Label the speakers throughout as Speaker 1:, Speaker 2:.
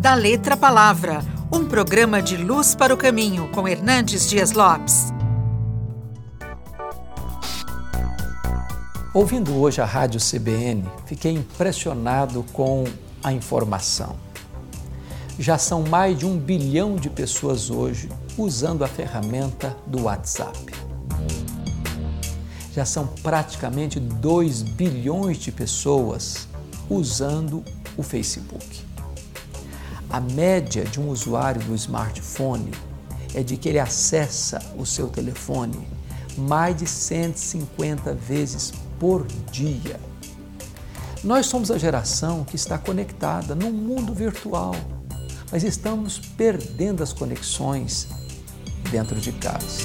Speaker 1: Da Letra Palavra, um programa de luz para o caminho com Hernandes Dias Lopes.
Speaker 2: Ouvindo hoje a Rádio CBN, fiquei impressionado com a informação. Já são mais de um bilhão de pessoas hoje usando a ferramenta do WhatsApp. Já são praticamente 2 bilhões de pessoas usando o Facebook. A média de um usuário do smartphone é de que ele acessa o seu telefone mais de 150 vezes por dia. Nós somos a geração que está conectada num mundo virtual, mas estamos perdendo as conexões dentro de casa.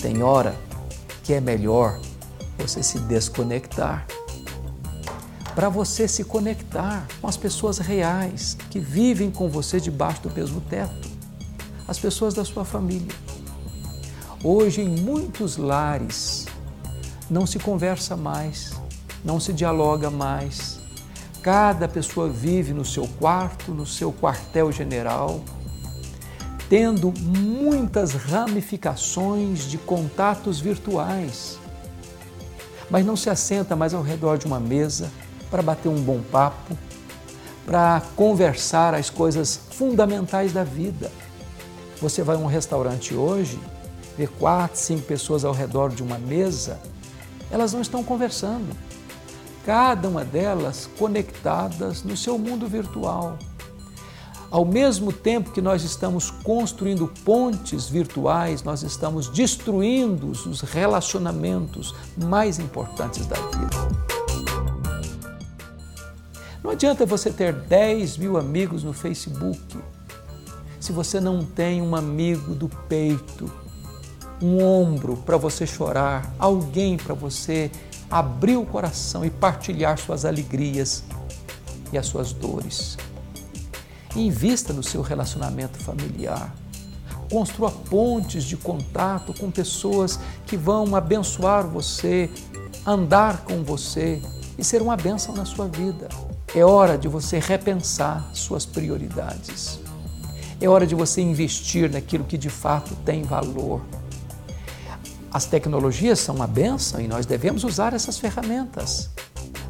Speaker 2: Tem hora que é melhor você se desconectar para você se conectar com as pessoas reais que vivem com você debaixo do mesmo teto, as pessoas da sua família. Hoje, em muitos lares, não se conversa mais, não se dialoga mais. Cada pessoa vive no seu quarto, no seu quartel-general, tendo muitas ramificações de contatos virtuais, mas não se assenta mais ao redor de uma mesa para bater um bom papo, para conversar as coisas fundamentais da vida. Você vai a um restaurante hoje, vê quatro, cinco pessoas ao redor de uma mesa elas não estão conversando. Cada uma delas conectadas no seu mundo virtual. Ao mesmo tempo que nós estamos construindo pontes virtuais, nós estamos destruindo os relacionamentos mais importantes da vida. Adianta você ter 10 mil amigos no Facebook se você não tem um amigo do peito um ombro para você chorar, alguém para você abrir o coração e partilhar suas alegrias e as suas dores. Invista no seu relacionamento familiar. Construa pontes de contato com pessoas que vão abençoar você, andar com você e ser uma bênção na sua vida. É hora de você repensar suas prioridades. É hora de você investir naquilo que de fato tem valor as tecnologias são uma benção e nós devemos usar essas ferramentas,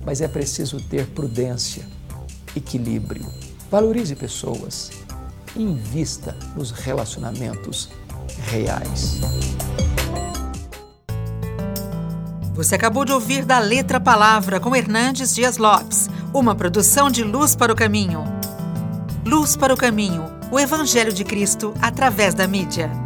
Speaker 2: mas é preciso ter prudência, equilíbrio. Valorize pessoas, invista nos relacionamentos reais.
Speaker 1: Você acabou de ouvir da Letra Palavra com Hernandes Dias Lopes, uma produção de Luz para o Caminho. Luz para o Caminho, o Evangelho de Cristo através da mídia.